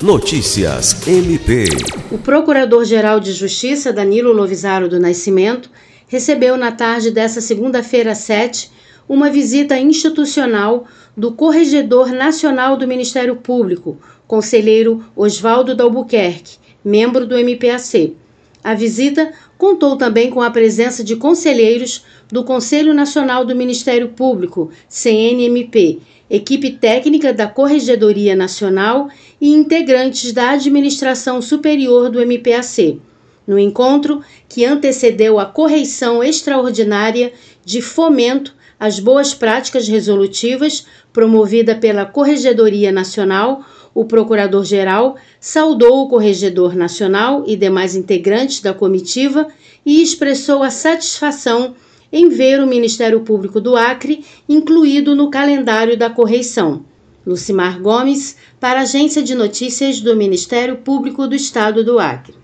Notícias MP. O Procurador-Geral de Justiça, Danilo Lovisaro do Nascimento, recebeu na tarde desta segunda-feira 7 uma visita institucional do Corregedor Nacional do Ministério Público, conselheiro Oswaldo Dalbuquerque, membro do MPAC. A visita contou também com a presença de conselheiros do Conselho Nacional do Ministério Público, CNMP, equipe técnica da Corregedoria Nacional e integrantes da Administração Superior do MPAC. No encontro, que antecedeu a correição extraordinária de fomento às boas práticas resolutivas promovida pela Corregedoria Nacional, o Procurador-Geral saudou o Corregedor Nacional e demais integrantes da comitiva e expressou a satisfação em ver o Ministério Público do Acre incluído no calendário da correição. Lucimar Gomes, para a Agência de Notícias do Ministério Público do Estado do Acre.